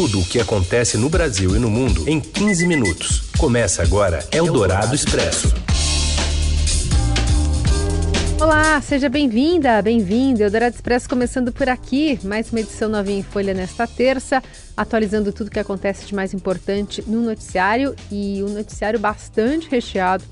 Tudo o que acontece no Brasil e no mundo em 15 minutos. Começa agora Eldorado Expresso. Olá, seja bem-vinda, bem-vindo. Eldorado Expresso começando por aqui. Mais uma edição novinha em folha nesta terça, atualizando tudo o que acontece de mais importante no noticiário e um noticiário bastante recheado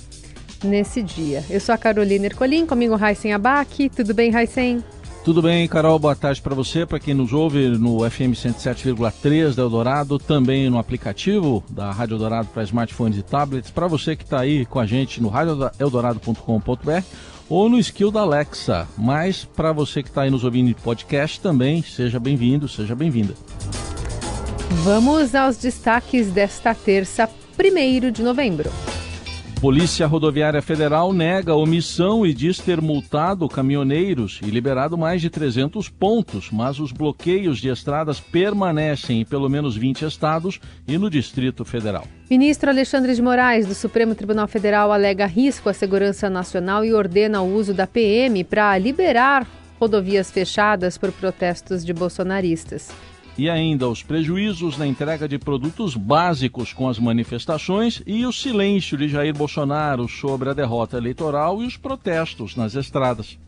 nesse dia. Eu sou a Carolina Ercolim, comigo Raisen Abac. Tudo bem, Raisen? Tudo bem, Carol? Boa tarde para você, para quem nos ouve no FM 107,3 da Eldorado, também no aplicativo da Rádio Eldorado para smartphones e tablets, para você que está aí com a gente no radioeldorado.com.br ou no skill da Alexa. Mas para você que está aí nos ouvindo em podcast também, seja bem-vindo, seja bem-vinda. Vamos aos destaques desta terça, 1 de novembro. Polícia Rodoviária Federal nega omissão e diz ter multado caminhoneiros e liberado mais de 300 pontos, mas os bloqueios de estradas permanecem em pelo menos 20 estados e no Distrito Federal. Ministro Alexandre de Moraes, do Supremo Tribunal Federal, alega risco à segurança nacional e ordena o uso da PM para liberar rodovias fechadas por protestos de bolsonaristas e ainda os prejuízos na entrega de produtos básicos com as manifestações e o silêncio de Jair Bolsonaro sobre a derrota eleitoral e os protestos nas estradas.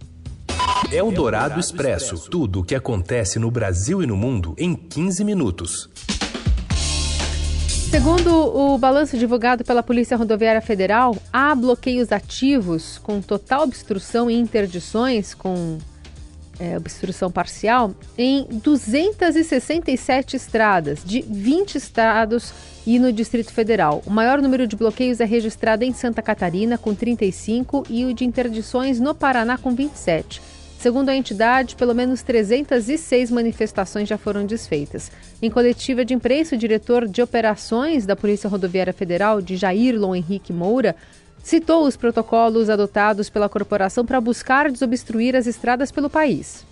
É o Dourado Expresso. Tudo o que acontece no Brasil e no mundo em 15 minutos. Segundo o balanço divulgado pela Polícia Rodoviária Federal, há bloqueios ativos com total obstrução e interdições com é, obstrução parcial em 267 estradas de 20 estados e no Distrito Federal. O maior número de bloqueios é registrado em Santa Catarina, com 35, e o de interdições no Paraná, com 27. Segundo a entidade, pelo menos 306 manifestações já foram desfeitas. Em coletiva de imprensa, o diretor de operações da Polícia Rodoviária Federal, de Jairlon Henrique Moura, citou os protocolos adotados pela corporação para buscar desobstruir as estradas pelo país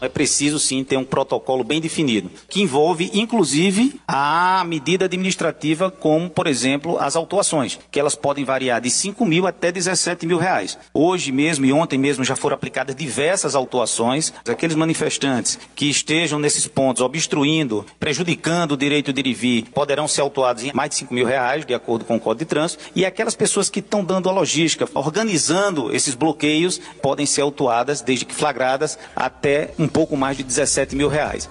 é preciso sim ter um protocolo bem definido, que envolve inclusive a medida administrativa, como por exemplo as autuações, que elas podem variar de 5 mil até 17 mil reais. Hoje mesmo e ontem mesmo já foram aplicadas diversas autuações. Aqueles manifestantes que estejam nesses pontos obstruindo, prejudicando o direito de ir e vir, poderão ser autuados em mais de 5 mil reais, de acordo com o Código de Trânsito. E aquelas pessoas que estão dando a logística, organizando esses bloqueios, podem ser autuadas, desde que flagradas, até um pouco mais de 17 mil reais.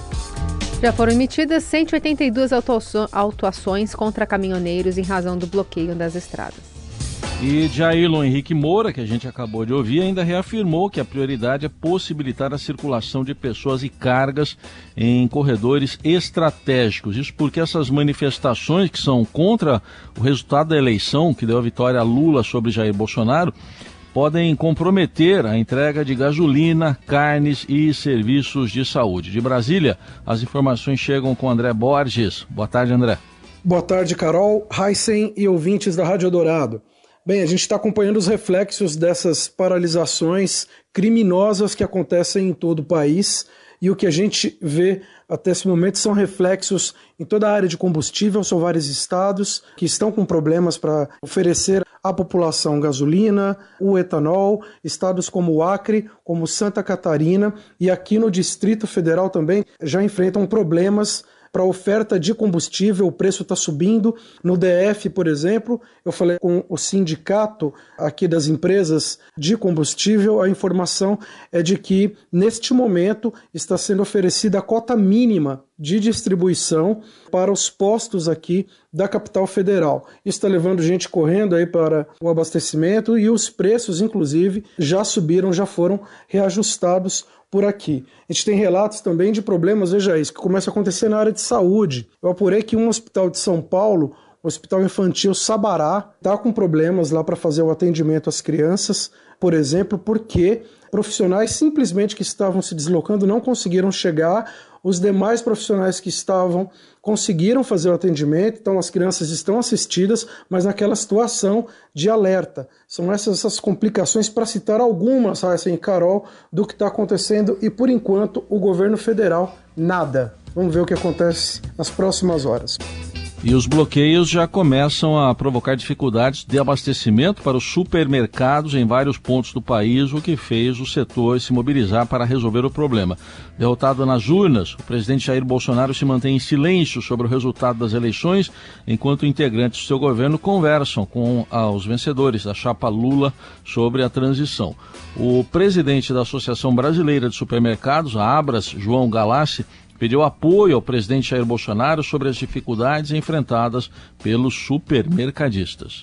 Já foram emitidas 182 autuações contra caminhoneiros em razão do bloqueio das estradas. E Jailon Henrique Moura, que a gente acabou de ouvir, ainda reafirmou que a prioridade é possibilitar a circulação de pessoas e cargas em corredores estratégicos. Isso porque essas manifestações que são contra o resultado da eleição, que deu a vitória a Lula sobre Jair Bolsonaro, podem comprometer a entrega de gasolina, carnes e serviços de saúde. De Brasília, as informações chegam com André Borges. Boa tarde, André. Boa tarde, Carol, Heisen e ouvintes da Rádio Dourado. Bem, a gente está acompanhando os reflexos dessas paralisações criminosas que acontecem em todo o país e o que a gente vê até esse momento são reflexos em toda a área de combustível, são vários estados que estão com problemas para oferecer à população gasolina, o etanol, estados como o Acre, como Santa Catarina e aqui no Distrito Federal também já enfrentam problemas para oferta de combustível, o preço está subindo. No DF, por exemplo, eu falei com o sindicato aqui das empresas de combustível, a informação é de que, neste momento, está sendo oferecida a cota mínima de distribuição para os postos aqui da capital federal. Isso está levando gente correndo aí para o abastecimento e os preços, inclusive, já subiram, já foram reajustados por aqui. A gente tem relatos também de problemas, veja isso, que começa a acontecer na área de saúde. Eu apurei que um hospital de São Paulo, o Hospital Infantil Sabará, está com problemas lá para fazer o atendimento às crianças, por exemplo, porque profissionais simplesmente que estavam se deslocando não conseguiram chegar os demais profissionais que estavam conseguiram fazer o atendimento, então as crianças estão assistidas, mas naquela situação de alerta. São essas, essas complicações, para citar algumas, assim, Carol, do que está acontecendo e por enquanto o governo federal nada. Vamos ver o que acontece nas próximas horas. E os bloqueios já começam a provocar dificuldades de abastecimento para os supermercados em vários pontos do país, o que fez o setor se mobilizar para resolver o problema. Derrotado nas urnas, o presidente Jair Bolsonaro se mantém em silêncio sobre o resultado das eleições, enquanto integrantes do seu governo conversam com os vencedores da chapa Lula sobre a transição. O presidente da Associação Brasileira de Supermercados, a Abras, João Galassi, pediu apoio ao presidente Jair Bolsonaro sobre as dificuldades enfrentadas pelos supermercadistas.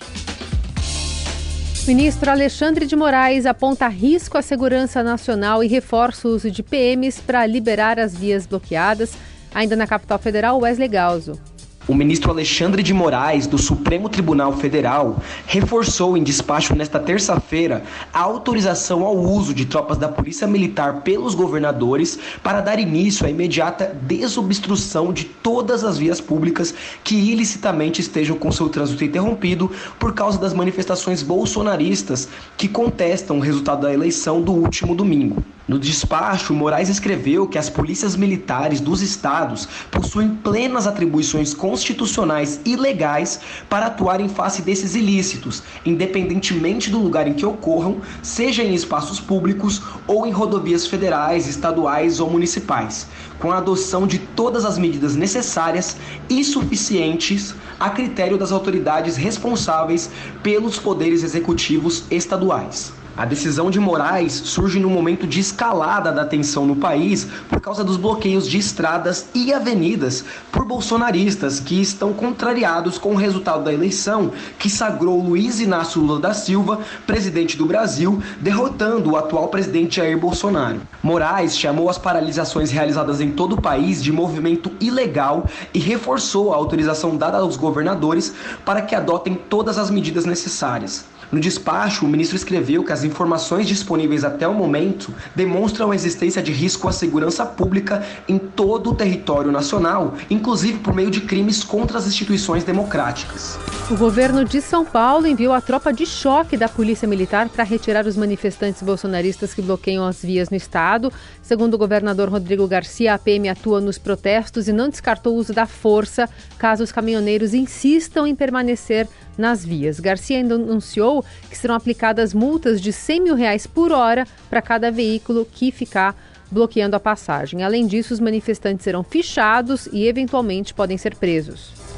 Ministro Alexandre de Moraes aponta risco à segurança nacional e reforça o uso de PMs para liberar as vias bloqueadas. Ainda na capital federal, Wesley Galzo. O ministro Alexandre de Moraes, do Supremo Tribunal Federal, reforçou em despacho nesta terça-feira a autorização ao uso de tropas da Polícia Militar pelos governadores para dar início à imediata desobstrução de todas as vias públicas que ilicitamente estejam com seu trânsito interrompido por causa das manifestações bolsonaristas que contestam o resultado da eleição do último domingo. No despacho, Moraes escreveu que as polícias militares dos estados possuem plenas atribuições constitucionais e legais para atuar em face desses ilícitos, independentemente do lugar em que ocorram, seja em espaços públicos ou em rodovias federais, estaduais ou municipais, com a adoção de todas as medidas necessárias e suficientes a critério das autoridades responsáveis pelos poderes executivos estaduais. A decisão de Moraes surge no momento de escalada da tensão no país por causa dos bloqueios de estradas e avenidas por bolsonaristas que estão contrariados com o resultado da eleição que sagrou Luiz Inácio Lula da Silva, presidente do Brasil, derrotando o atual presidente Jair Bolsonaro. Moraes chamou as paralisações realizadas em todo o país de movimento ilegal e reforçou a autorização dada aos governadores para que adotem todas as medidas necessárias. No despacho, o ministro escreveu que as informações disponíveis até o momento demonstram a existência de risco à segurança pública em todo o território nacional, inclusive por meio de crimes contra as instituições democráticas. O governo de São Paulo enviou a tropa de choque da Polícia Militar para retirar os manifestantes bolsonaristas que bloqueiam as vias no estado. Segundo o governador Rodrigo Garcia, a PM atua nos protestos e não descartou o uso da força caso os caminhoneiros insistam em permanecer nas vias. Garcia ainda anunciou que serão aplicadas multas de 100 mil reais por hora para cada veículo que ficar bloqueando a passagem. Além disso, os manifestantes serão fichados e, eventualmente, podem ser presos.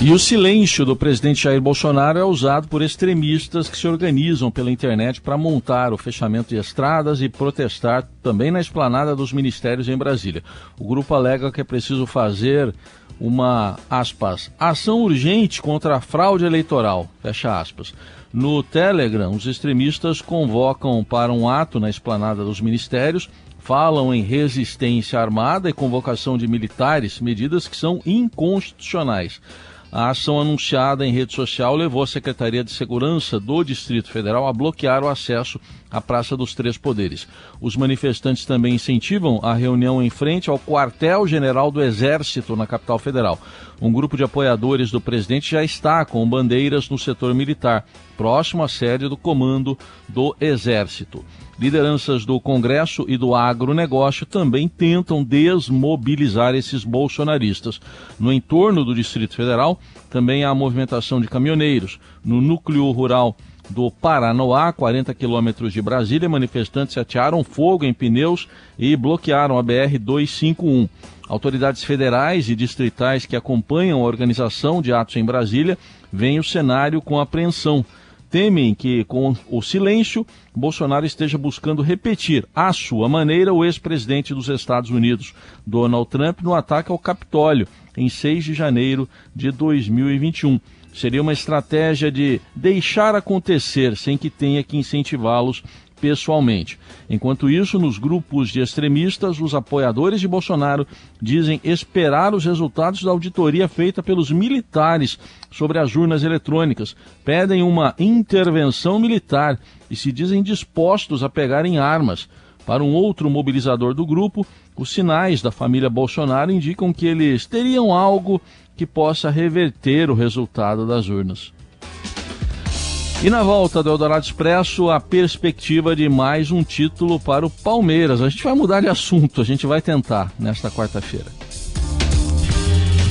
E o silêncio do presidente Jair Bolsonaro é usado por extremistas que se organizam pela internet para montar o fechamento de estradas e protestar também na esplanada dos ministérios em Brasília. O grupo alega que é preciso fazer uma, aspas, ação urgente contra a fraude eleitoral, fecha aspas. No Telegram, os extremistas convocam para um ato na esplanada dos ministérios, falam em resistência armada e convocação de militares, medidas que são inconstitucionais. A ação anunciada em rede social levou a Secretaria de Segurança do Distrito Federal a bloquear o acesso à Praça dos Três Poderes. Os manifestantes também incentivam a reunião em frente ao quartel-general do Exército na capital federal. Um grupo de apoiadores do presidente já está com bandeiras no setor militar, próximo à sede do comando do Exército. Lideranças do Congresso e do agronegócio também tentam desmobilizar esses bolsonaristas. No entorno do Distrito Federal, também há movimentação de caminhoneiros. No núcleo rural do Paranoá, 40 quilômetros de Brasília, manifestantes atearam fogo em pneus e bloquearam a BR-251. Autoridades federais e distritais que acompanham a organização de atos em Brasília veem o cenário com apreensão temem que, com o silêncio, Bolsonaro esteja buscando repetir, à sua maneira, o ex-presidente dos Estados Unidos, Donald Trump, no ataque ao Capitólio, em 6 de janeiro de 2021. Seria uma estratégia de deixar acontecer sem que tenha que incentivá-los pessoalmente. Enquanto isso, nos grupos de extremistas, os apoiadores de Bolsonaro dizem esperar os resultados da auditoria feita pelos militares sobre as urnas eletrônicas, pedem uma intervenção militar e se dizem dispostos a pegarem armas. Para um outro mobilizador do grupo, os sinais da família Bolsonaro indicam que eles teriam algo que possa reverter o resultado das urnas. E na volta do Eldorado Expresso, a perspectiva de mais um título para o Palmeiras. A gente vai mudar de assunto, a gente vai tentar nesta quarta-feira.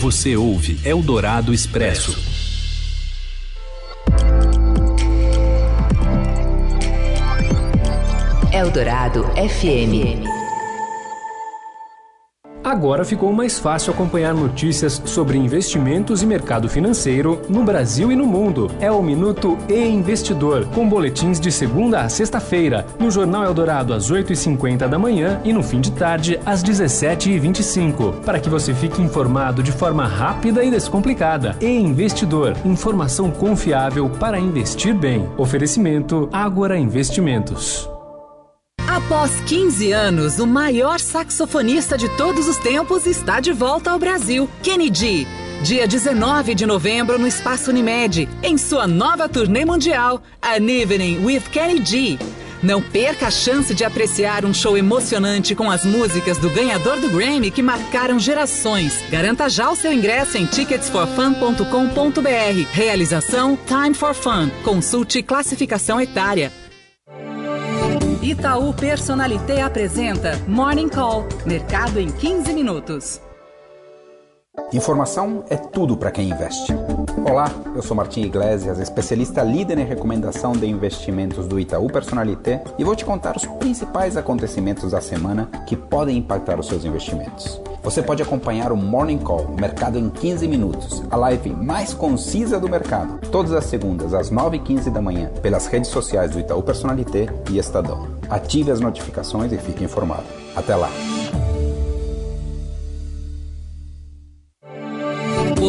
Você ouve Eldorado Expresso. Eldorado FM. Agora ficou mais fácil acompanhar notícias sobre investimentos e mercado financeiro no Brasil e no mundo. É o Minuto e Investidor, com boletins de segunda a sexta-feira, no Jornal Eldorado às 8h50 da manhã e no fim de tarde às 17h25, para que você fique informado de forma rápida e descomplicada. E Investidor, informação confiável para investir bem. Oferecimento Ágora Investimentos. Após 15 anos, o maior saxofonista de todos os tempos está de volta ao Brasil, Kennedy. Dia 19 de novembro no Espaço Unimed, em sua nova turnê mundial, An Evening with Kennedy. Não perca a chance de apreciar um show emocionante com as músicas do ganhador do Grammy que marcaram gerações. Garanta já o seu ingresso em ticketsforfun.com.br. Realização Time for Fun. Consulte classificação etária. Itaú Personalité apresenta Morning Call, mercado em 15 minutos. Informação é tudo para quem investe. Olá, eu sou Martim Iglesias, especialista líder em recomendação de investimentos do Itaú Personalité e vou te contar os principais acontecimentos da semana que podem impactar os seus investimentos. Você pode acompanhar o Morning Call, Mercado em 15 Minutos, a live mais concisa do mercado, todas as segundas às 9h15 da manhã, pelas redes sociais do Itaú Personalité e Estadão. Ative as notificações e fique informado. Até lá!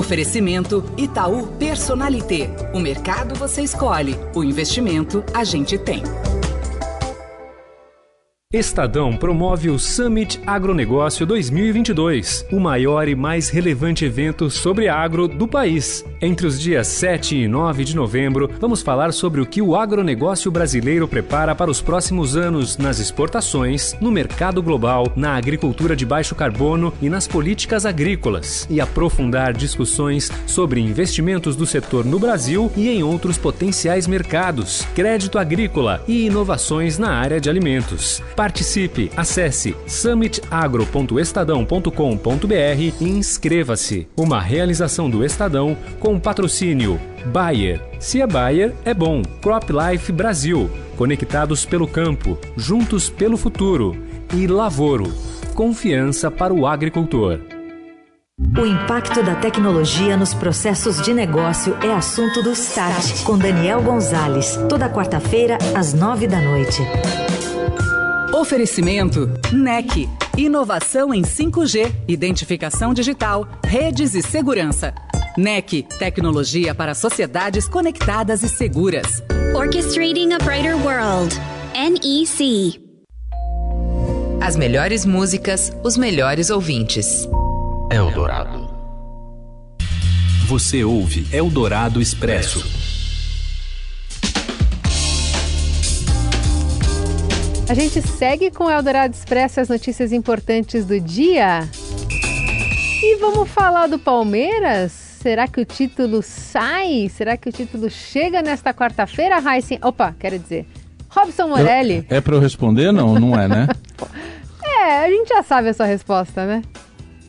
Oferecimento Itaú Personalité. O mercado você escolhe, o investimento a gente tem. Estadão promove o Summit Agronegócio 2022, o maior e mais relevante evento sobre agro do país. Entre os dias 7 e 9 de novembro, vamos falar sobre o que o agronegócio brasileiro prepara para os próximos anos nas exportações, no mercado global, na agricultura de baixo carbono e nas políticas agrícolas, e aprofundar discussões sobre investimentos do setor no Brasil e em outros potenciais mercados, crédito agrícola e inovações na área de alimentos. Participe, acesse summitagro.estadão.com.br e inscreva-se. Uma realização do Estadão com patrocínio Bayer. Se é Bayer, é bom. Crop Life Brasil. Conectados pelo campo, juntos pelo futuro. E Lavoro. Confiança para o agricultor. O impacto da tecnologia nos processos de negócio é assunto do Start, com Daniel Gonzalez, toda quarta-feira, às nove da noite. Oferecimento NEC. Inovação em 5G, identificação digital, redes e segurança. NEC. Tecnologia para sociedades conectadas e seguras. Orchestrating a Brighter World. NEC. As melhores músicas, os melhores ouvintes. Eldorado. Você ouve Eldorado Expresso. A gente segue com o Eldorado Expresso as notícias importantes do dia. E vamos falar do Palmeiras? Será que o título sai? Será que o título chega nesta quarta-feira, Heisen? Opa, quero dizer, Robson Morelli. Eu, é para eu responder? Não, não é, né? é, a gente já sabe a sua resposta, né?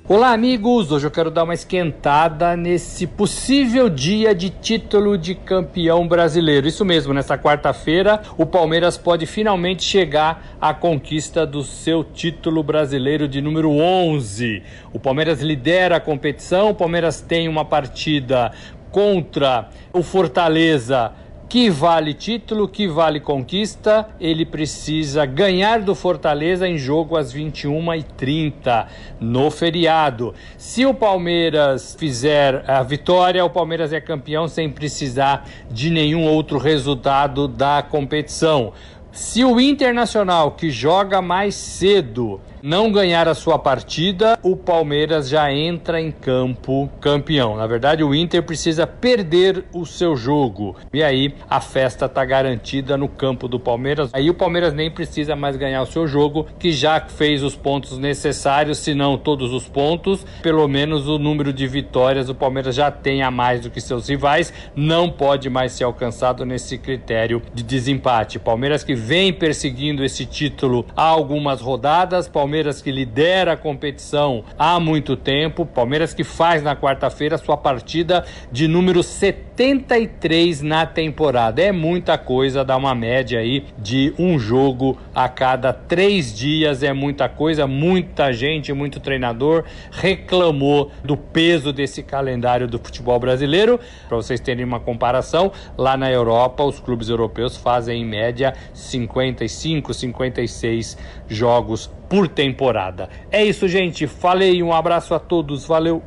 Olá, amigos! Hoje eu quero dar uma esquentada nesse possível dia de título de campeão brasileiro. Isso mesmo, nessa quarta-feira, o Palmeiras pode finalmente chegar à conquista do seu título brasileiro de número 11. O Palmeiras lidera a competição, o Palmeiras tem uma partida contra o Fortaleza que vale título, que vale conquista, ele precisa ganhar do Fortaleza em jogo às 21h30 no feriado. Se o Palmeiras fizer a vitória, o Palmeiras é campeão sem precisar de nenhum outro resultado da competição. Se o Internacional, que joga mais cedo, não ganhar a sua partida, o Palmeiras já entra em campo campeão. Na verdade, o Inter precisa perder o seu jogo. E aí a festa está garantida no campo do Palmeiras. Aí o Palmeiras nem precisa mais ganhar o seu jogo, que já fez os pontos necessários, se não todos os pontos, pelo menos o número de vitórias o Palmeiras já tem a mais do que seus rivais, não pode mais ser alcançado nesse critério de desempate. Palmeiras que vem perseguindo esse título há algumas rodadas, Palmeiras Palmeiras que lidera a competição há muito tempo. Palmeiras que faz na quarta-feira sua partida de número 73 na temporada. É muita coisa, dá uma média aí de um jogo a cada três dias. É muita coisa, muita gente, muito treinador reclamou do peso desse calendário do futebol brasileiro. Para vocês terem uma comparação, lá na Europa, os clubes europeus fazem em média 55, 56 jogos por temporada. É isso, gente. Falei, um abraço a todos, valeu.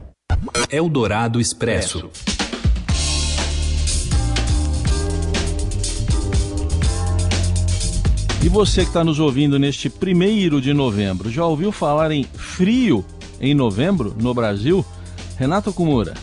Eldorado Expresso. E você que está nos ouvindo neste primeiro de novembro, já ouviu falar em frio em novembro no Brasil? Renato Kumura.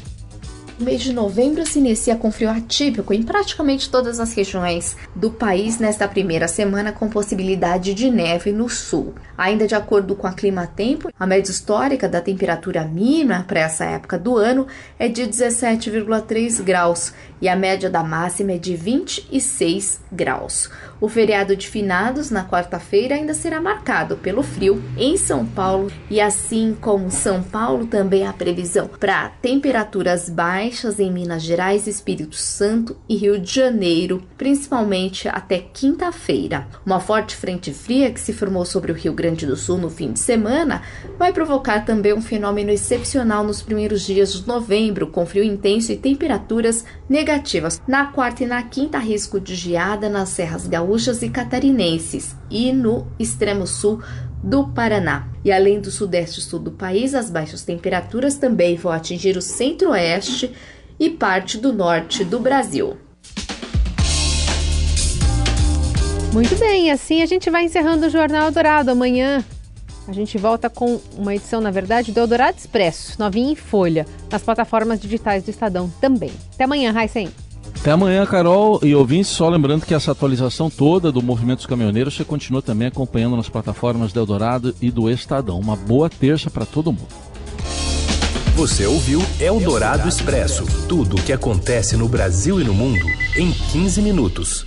O mês de novembro se inicia com frio atípico em praticamente todas as regiões do país nesta primeira semana, com possibilidade de neve no sul. Ainda de acordo com a Clima Tempo, a média histórica da temperatura mínima para essa época do ano é de 17,3 graus e a média da máxima é de 26 graus. O feriado de finados na quarta-feira ainda será marcado pelo frio em São Paulo e assim como São Paulo também há previsão para temperaturas baixas em Minas Gerais, Espírito Santo e Rio de Janeiro, principalmente até quinta-feira. Uma forte frente fria que se formou sobre o Rio Grande do Sul no fim de semana vai provocar também um fenômeno excepcional nos primeiros dias de novembro, com frio intenso e temperaturas negativas. Na quarta e na quinta, risco de geada nas serras gaúchas e catarinenses e no extremo sul do Paraná. E além do sudeste e sul do país, as baixas temperaturas também vão atingir o centro-oeste e parte do norte do Brasil. Muito bem, assim a gente vai encerrando o Jornal Dourado. Amanhã a gente volta com uma edição, na verdade, do Eldorado Expresso, novinha em folha, nas plataformas digitais do Estadão também. Até amanhã, Raicen. Até amanhã, Carol e ouvintes. Só lembrando que essa atualização toda do movimento dos caminhoneiros você continua também acompanhando nas plataformas do Eldorado e do Estadão. Uma boa terça para todo mundo. Você ouviu Eldorado Expresso tudo o que acontece no Brasil e no mundo em 15 minutos.